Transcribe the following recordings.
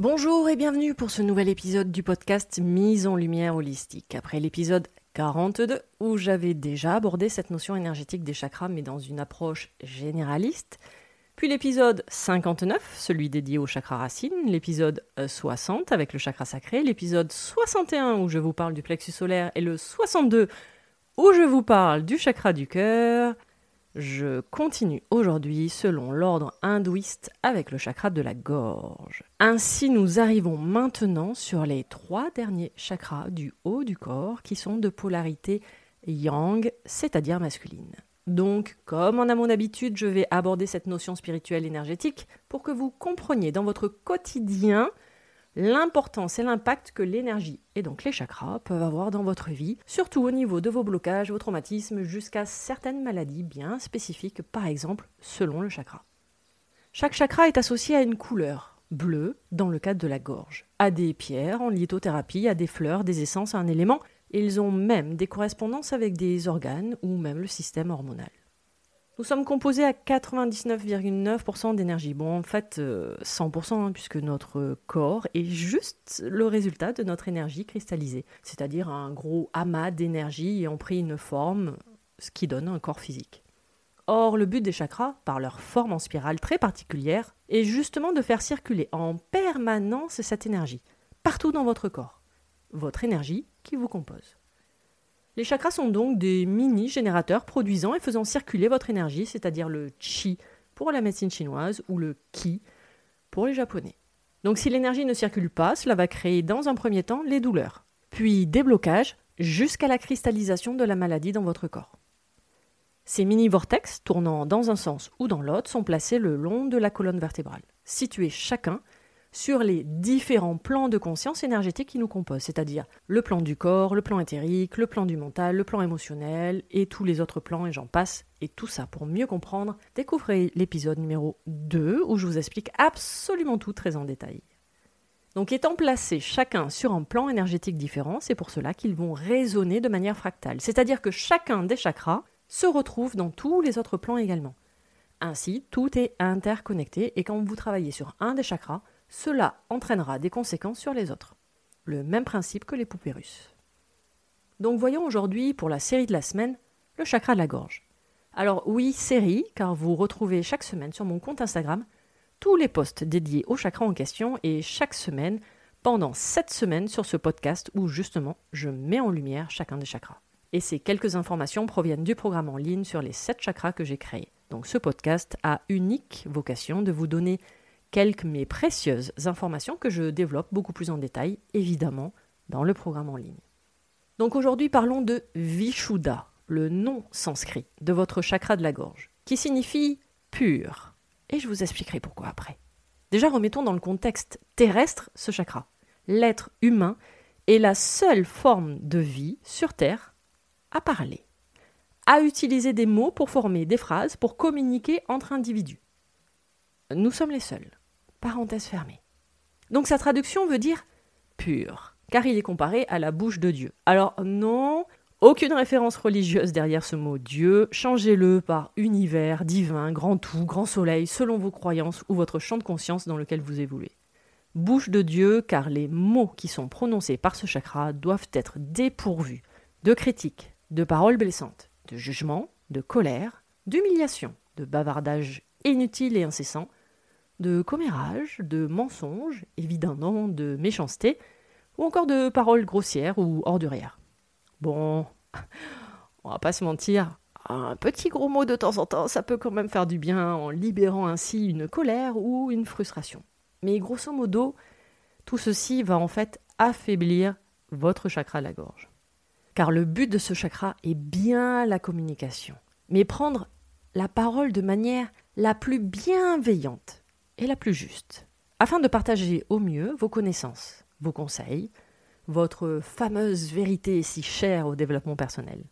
Bonjour et bienvenue pour ce nouvel épisode du podcast Mise en lumière holistique. Après l'épisode 42 où j'avais déjà abordé cette notion énergétique des chakras mais dans une approche généraliste, puis l'épisode 59, celui dédié au chakra racine, l'épisode 60 avec le chakra sacré, l'épisode 61 où je vous parle du plexus solaire et le 62 où je vous parle du chakra du cœur, je continue aujourd'hui selon l'ordre hindouiste avec le chakra de la gorge. Ainsi, nous arrivons maintenant sur les trois derniers chakras du haut du corps qui sont de polarité yang, c'est-à-dire masculine. Donc, comme en a mon habitude, je vais aborder cette notion spirituelle énergétique pour que vous compreniez dans votre quotidien l'importance et l'impact que l'énergie et donc les chakras peuvent avoir dans votre vie, surtout au niveau de vos blocages, vos traumatismes, jusqu'à certaines maladies bien spécifiques, par exemple selon le chakra. Chaque chakra est associé à une couleur, bleue dans le cadre de la gorge, à des pierres en lithothérapie, à des fleurs, des essences, à un élément, ils ont même des correspondances avec des organes ou même le système hormonal. Nous sommes composés à 99,9% d'énergie. Bon, en fait, 100%, euh, hein, puisque notre corps est juste le résultat de notre énergie cristallisée, c'est-à-dire un gros amas d'énergie ayant pris une forme, ce qui donne un corps physique. Or, le but des chakras, par leur forme en spirale très particulière, est justement de faire circuler en permanence cette énergie, partout dans votre corps, votre énergie qui vous compose. Les chakras sont donc des mini-générateurs produisant et faisant circuler votre énergie, c'est-à-dire le chi pour la médecine chinoise ou le ki pour les japonais. Donc si l'énergie ne circule pas, cela va créer dans un premier temps les douleurs, puis des blocages jusqu'à la cristallisation de la maladie dans votre corps. Ces mini-vortex, tournant dans un sens ou dans l'autre, sont placés le long de la colonne vertébrale, situés chacun sur les différents plans de conscience énergétique qui nous composent, c'est-à-dire le plan du corps, le plan éthérique, le plan du mental, le plan émotionnel et tous les autres plans et j'en passe. Et tout ça pour mieux comprendre, découvrez l'épisode numéro 2 où je vous explique absolument tout très en détail. Donc étant placés chacun sur un plan énergétique différent, c'est pour cela qu'ils vont résonner de manière fractale, c'est-à-dire que chacun des chakras se retrouve dans tous les autres plans également. Ainsi, tout est interconnecté et quand vous travaillez sur un des chakras, cela entraînera des conséquences sur les autres. Le même principe que les poupées russes. Donc voyons aujourd'hui, pour la série de la semaine, le chakra de la gorge. Alors oui, série, car vous retrouvez chaque semaine sur mon compte Instagram tous les posts dédiés au chakra en question et chaque semaine, pendant sept semaines sur ce podcast où justement je mets en lumière chacun des chakras. Et ces quelques informations proviennent du programme en ligne sur les sept chakras que j'ai créé. Donc ce podcast a unique vocation de vous donner quelques mais précieuses informations que je développe beaucoup plus en détail, évidemment, dans le programme en ligne. Donc aujourd'hui, parlons de Vishuddha, le nom sanskrit de votre chakra de la gorge, qui signifie pur. Et je vous expliquerai pourquoi après. Déjà, remettons dans le contexte terrestre ce chakra. L'être humain est la seule forme de vie sur Terre à parler, à utiliser des mots pour former des phrases, pour communiquer entre individus. Nous sommes les seuls. Parenthèse fermée. Donc sa traduction veut dire pur, car il est comparé à la bouche de Dieu. Alors non, aucune référence religieuse derrière ce mot Dieu, changez-le par univers, divin, grand tout, grand soleil, selon vos croyances ou votre champ de conscience dans lequel vous évoluez. Bouche de Dieu, car les mots qui sont prononcés par ce chakra doivent être dépourvus de critiques, de paroles blessantes, de jugements, de colère, d'humiliation, de bavardage inutile et incessant, de commérages, de mensonges, évidemment de méchanceté, ou encore de paroles grossières ou ordurières. Bon, on va pas se mentir, un petit gros mot de temps en temps, ça peut quand même faire du bien en libérant ainsi une colère ou une frustration. Mais grosso modo, tout ceci va en fait affaiblir votre chakra de la gorge. Car le but de ce chakra est bien la communication, mais prendre la parole de manière la plus bienveillante et la plus juste, afin de partager au mieux vos connaissances, vos conseils, votre fameuse vérité si chère au développement personnel.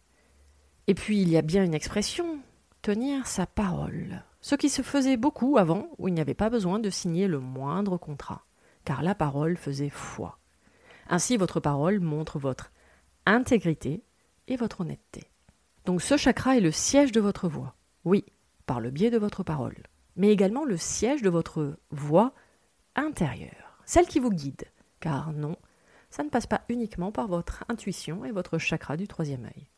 Et puis il y a bien une expression, tenir sa parole, ce qui se faisait beaucoup avant où il n'y avait pas besoin de signer le moindre contrat, car la parole faisait foi. Ainsi votre parole montre votre intégrité et votre honnêteté. Donc ce chakra est le siège de votre voix, oui, par le biais de votre parole mais également le siège de votre voix intérieure, celle qui vous guide. Car non, ça ne passe pas uniquement par votre intuition et votre chakra du troisième œil.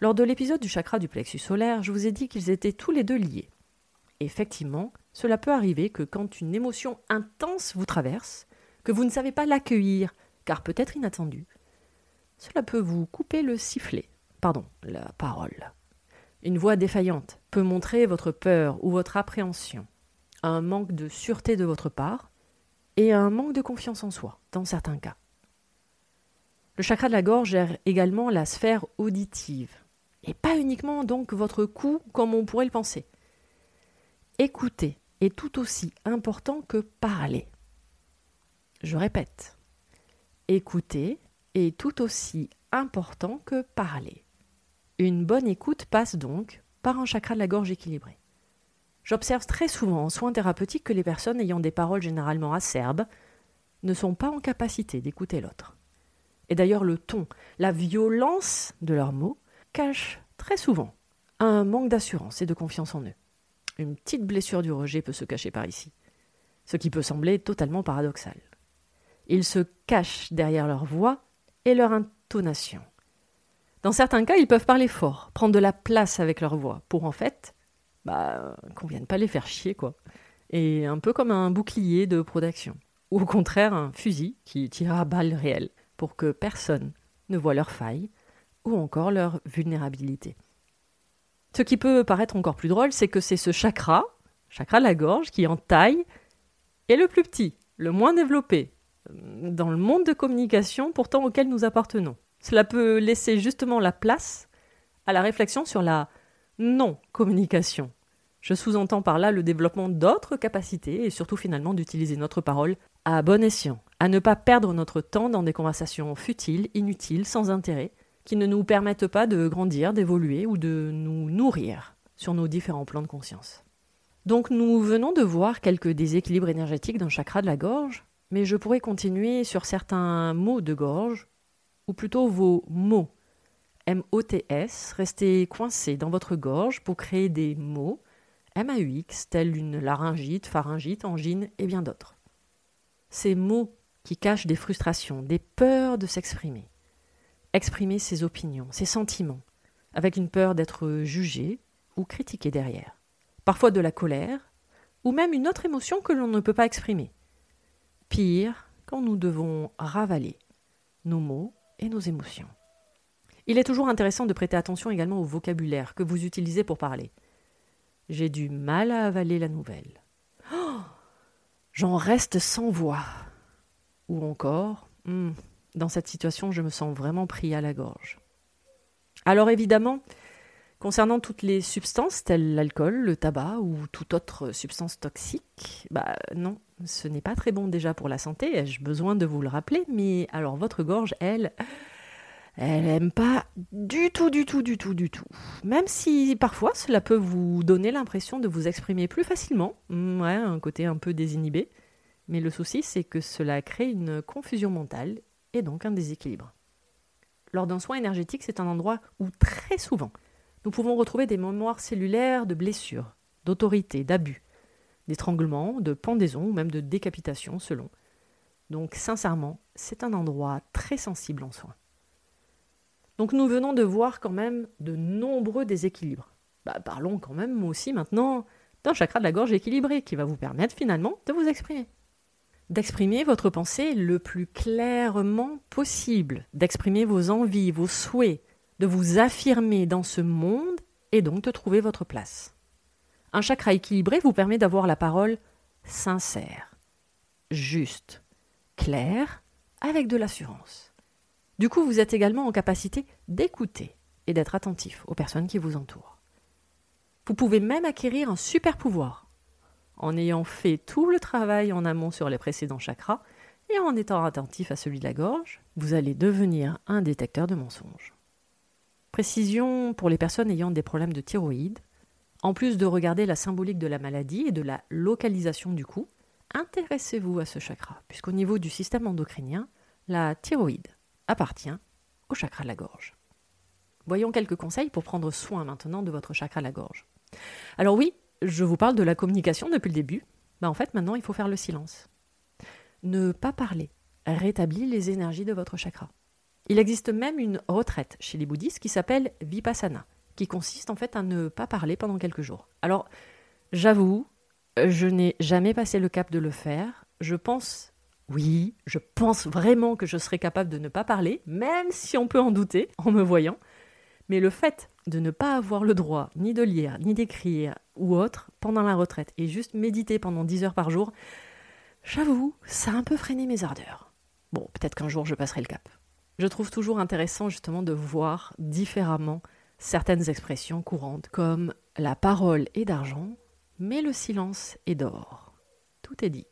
Lors de l'épisode du chakra du plexus solaire, je vous ai dit qu'ils étaient tous les deux liés. Effectivement, cela peut arriver que quand une émotion intense vous traverse, que vous ne savez pas l'accueillir, car peut-être inattendue, cela peut vous couper le sifflet, pardon, la parole. Une voix défaillante peut montrer votre peur ou votre appréhension, un manque de sûreté de votre part et un manque de confiance en soi, dans certains cas. Le chakra de la gorge gère également la sphère auditive, et pas uniquement donc votre cou comme on pourrait le penser. Écouter est tout aussi important que parler. Je répète, écouter est tout aussi important que parler. Une bonne écoute passe donc par un chakra de la gorge équilibré. J'observe très souvent en soins thérapeutiques que les personnes ayant des paroles généralement acerbes ne sont pas en capacité d'écouter l'autre. Et d'ailleurs le ton, la violence de leurs mots cache très souvent un manque d'assurance et de confiance en eux. Une petite blessure du rejet peut se cacher par ici, ce qui peut sembler totalement paradoxal. Ils se cachent derrière leur voix et leur intonation. Dans certains cas, ils peuvent parler fort, prendre de la place avec leur voix, pour en fait, bah, qu'on vienne pas les faire chier, quoi. Et un peu comme un bouclier de protection. Ou au contraire, un fusil qui tire à balles réelles, pour que personne ne voit leurs failles, ou encore leur vulnérabilité. Ce qui peut paraître encore plus drôle, c'est que c'est ce chakra, chakra de la gorge, qui en taille est le plus petit, le moins développé, dans le monde de communication pourtant auquel nous appartenons. Cela peut laisser justement la place à la réflexion sur la non-communication. Je sous-entends par là le développement d'autres capacités et surtout finalement d'utiliser notre parole à bon escient, à ne pas perdre notre temps dans des conversations futiles, inutiles, sans intérêt, qui ne nous permettent pas de grandir, d'évoluer ou de nous nourrir sur nos différents plans de conscience. Donc nous venons de voir quelques déséquilibres énergétiques dans le chakra de la gorge, mais je pourrais continuer sur certains mots de gorge ou plutôt vos mots, M-O-T-S, restez coincés dans votre gorge pour créer des mots, M-A-U-X, tels une laryngite, pharyngite, angine et bien d'autres. Ces mots qui cachent des frustrations, des peurs de s'exprimer. Exprimer ses opinions, ses sentiments, avec une peur d'être jugé ou critiqué derrière. Parfois de la colère, ou même une autre émotion que l'on ne peut pas exprimer. Pire, quand nous devons ravaler nos mots et nos émotions. Il est toujours intéressant de prêter attention également au vocabulaire que vous utilisez pour parler. J'ai du mal à avaler la nouvelle. Oh J'en reste sans voix. Ou encore, hmm, dans cette situation, je me sens vraiment pris à la gorge. Alors évidemment, concernant toutes les substances telles l'alcool, le tabac ou toute autre substance toxique, bah non, ce n'est pas très bon déjà pour la santé, ai-je besoin de vous le rappeler, mais alors votre gorge, elle, elle n'aime pas du tout, du tout, du tout, du tout. Même si parfois cela peut vous donner l'impression de vous exprimer plus facilement, mm, ouais, un côté un peu désinhibé. Mais le souci, c'est que cela crée une confusion mentale et donc un déséquilibre. Lors d'un soin énergétique, c'est un endroit où très souvent nous pouvons retrouver des mémoires cellulaires de blessures, d'autorité, d'abus, d'étranglement, de pendaison ou même de décapitation selon. Donc sincèrement, c'est un endroit très sensible en soin. Donc nous venons de voir quand même de nombreux déséquilibres. Bah, parlons quand même aussi maintenant d'un chakra de la gorge équilibré qui va vous permettre finalement de vous exprimer. D'exprimer votre pensée le plus clairement possible, d'exprimer vos envies, vos souhaits, de vous affirmer dans ce monde et donc de trouver votre place. Un chakra équilibré vous permet d'avoir la parole sincère, juste, claire, avec de l'assurance. Du coup, vous êtes également en capacité d'écouter et d'être attentif aux personnes qui vous entourent. Vous pouvez même acquérir un super pouvoir en ayant fait tout le travail en amont sur les précédents chakras et en étant attentif à celui de la gorge, vous allez devenir un détecteur de mensonges. Précision pour les personnes ayant des problèmes de thyroïde. En plus de regarder la symbolique de la maladie et de la localisation du cou, intéressez-vous à ce chakra, puisqu'au niveau du système endocrinien, la thyroïde appartient au chakra de la gorge. Voyons quelques conseils pour prendre soin maintenant de votre chakra de la gorge. Alors oui, je vous parle de la communication depuis le début. Bah en fait, maintenant, il faut faire le silence. Ne pas parler rétablit les énergies de votre chakra. Il existe même une retraite chez les bouddhistes qui s'appelle Vipassana, qui consiste en fait à ne pas parler pendant quelques jours. Alors, j'avoue, je n'ai jamais passé le cap de le faire. Je pense oui, je pense vraiment que je serais capable de ne pas parler, même si on peut en douter en me voyant. Mais le fait de ne pas avoir le droit ni de lire, ni d'écrire ou autre pendant la retraite et juste méditer pendant 10 heures par jour, j'avoue, ça a un peu freiné mes ardeurs. Bon, peut-être qu'un jour je passerai le cap. Je trouve toujours intéressant justement de voir différemment certaines expressions courantes comme la parole est d'argent, mais le silence est d'or. Tout est dit.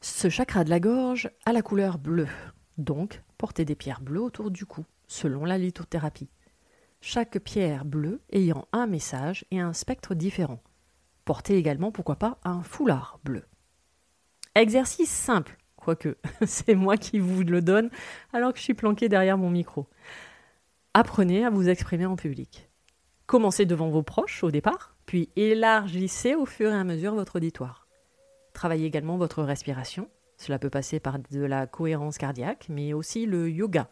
Ce chakra de la gorge a la couleur bleue, donc portez des pierres bleues autour du cou, selon la lithothérapie. Chaque pierre bleue ayant un message et un spectre différent. Portez également, pourquoi pas, un foulard bleu. Exercice simple, quoique c'est moi qui vous le donne alors que je suis planqué derrière mon micro. Apprenez à vous exprimer en public. Commencez devant vos proches au départ, puis élargissez au fur et à mesure votre auditoire. Travaillez également votre respiration. Cela peut passer par de la cohérence cardiaque, mais aussi le yoga,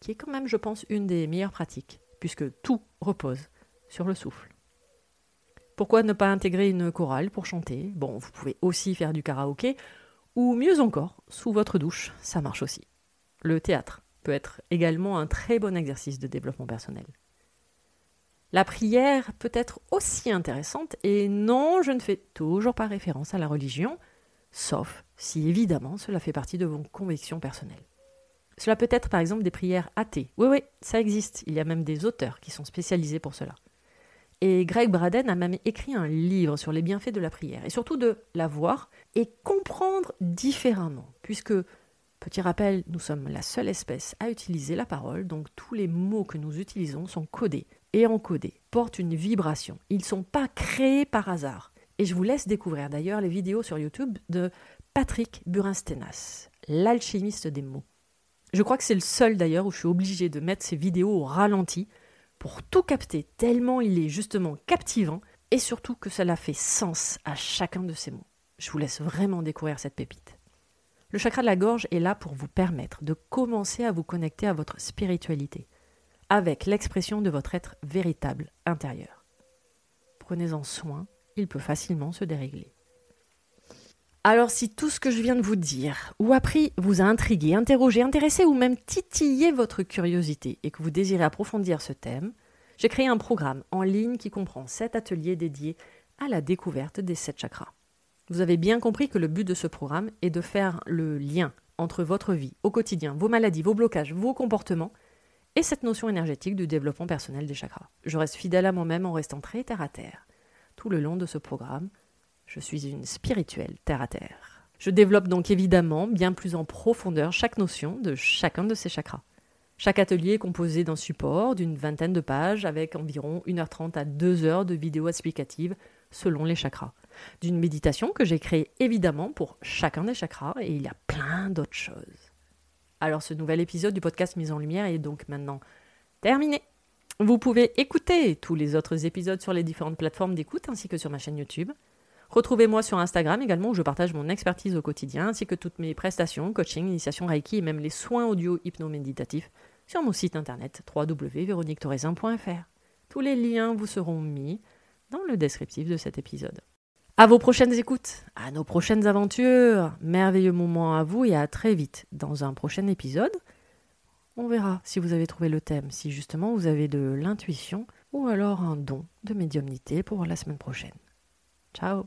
qui est quand même, je pense, une des meilleures pratiques, puisque tout repose sur le souffle. Pourquoi ne pas intégrer une chorale pour chanter? Bon, vous pouvez aussi faire du karaoké, ou mieux encore, sous votre douche, ça marche aussi. Le théâtre peut être également un très bon exercice de développement personnel. La prière peut être aussi intéressante, et non, je ne fais toujours pas référence à la religion, sauf si évidemment cela fait partie de vos convictions personnelles. Cela peut être par exemple des prières athées. Oui, oui, ça existe. Il y a même des auteurs qui sont spécialisés pour cela. Et Greg Braden a même écrit un livre sur les bienfaits de la prière, et surtout de la voir et comprendre différemment, puisque, petit rappel, nous sommes la seule espèce à utiliser la parole, donc tous les mots que nous utilisons sont codés et encodés, portent une vibration. Ils ne sont pas créés par hasard. Et je vous laisse découvrir d'ailleurs les vidéos sur YouTube de Patrick Burinstenas, l'alchimiste des mots. Je crois que c'est le seul d'ailleurs où je suis obligé de mettre ces vidéos au ralenti pour tout capter, tellement il est justement captivant et surtout que cela fait sens à chacun de ces mots. Je vous laisse vraiment découvrir cette pépite. Le chakra de la gorge est là pour vous permettre de commencer à vous connecter à votre spiritualité, avec l'expression de votre être véritable intérieur. Prenez-en soin, il peut facilement se dérégler. Alors si tout ce que je viens de vous dire ou appris vous a intrigué, interrogé, intéressé ou même titillé votre curiosité et que vous désirez approfondir ce thème, j'ai créé un programme en ligne qui comprend sept ateliers dédiés à la découverte des sept chakras. Vous avez bien compris que le but de ce programme est de faire le lien entre votre vie au quotidien, vos maladies, vos blocages, vos comportements et cette notion énergétique du développement personnel des chakras. Je reste fidèle à moi-même en restant très terre à terre. Tout le long de ce programme, je suis une spirituelle terre à terre. Je développe donc évidemment bien plus en profondeur chaque notion de chacun de ces chakras. Chaque atelier est composé d'un support d'une vingtaine de pages avec environ 1h30 à 2h de vidéos explicatives selon les chakras. D'une méditation que j'ai créée évidemment pour chacun des chakras et il y a plein d'autres choses. Alors ce nouvel épisode du podcast Mise en Lumière est donc maintenant terminé. Vous pouvez écouter tous les autres épisodes sur les différentes plateformes d'écoute ainsi que sur ma chaîne YouTube. Retrouvez-moi sur Instagram également où je partage mon expertise au quotidien ainsi que toutes mes prestations, coaching, initiation Reiki et même les soins audio hypno-méditatifs sur mon site internet www.véroniquetoraisin.fr. Tous les liens vous seront mis dans le descriptif de cet épisode. À vos prochaines écoutes, à nos prochaines aventures, merveilleux moment à vous et à très vite dans un prochain épisode. On verra si vous avez trouvé le thème, si justement vous avez de l'intuition ou alors un don de médiumnité pour la semaine prochaine. Ciao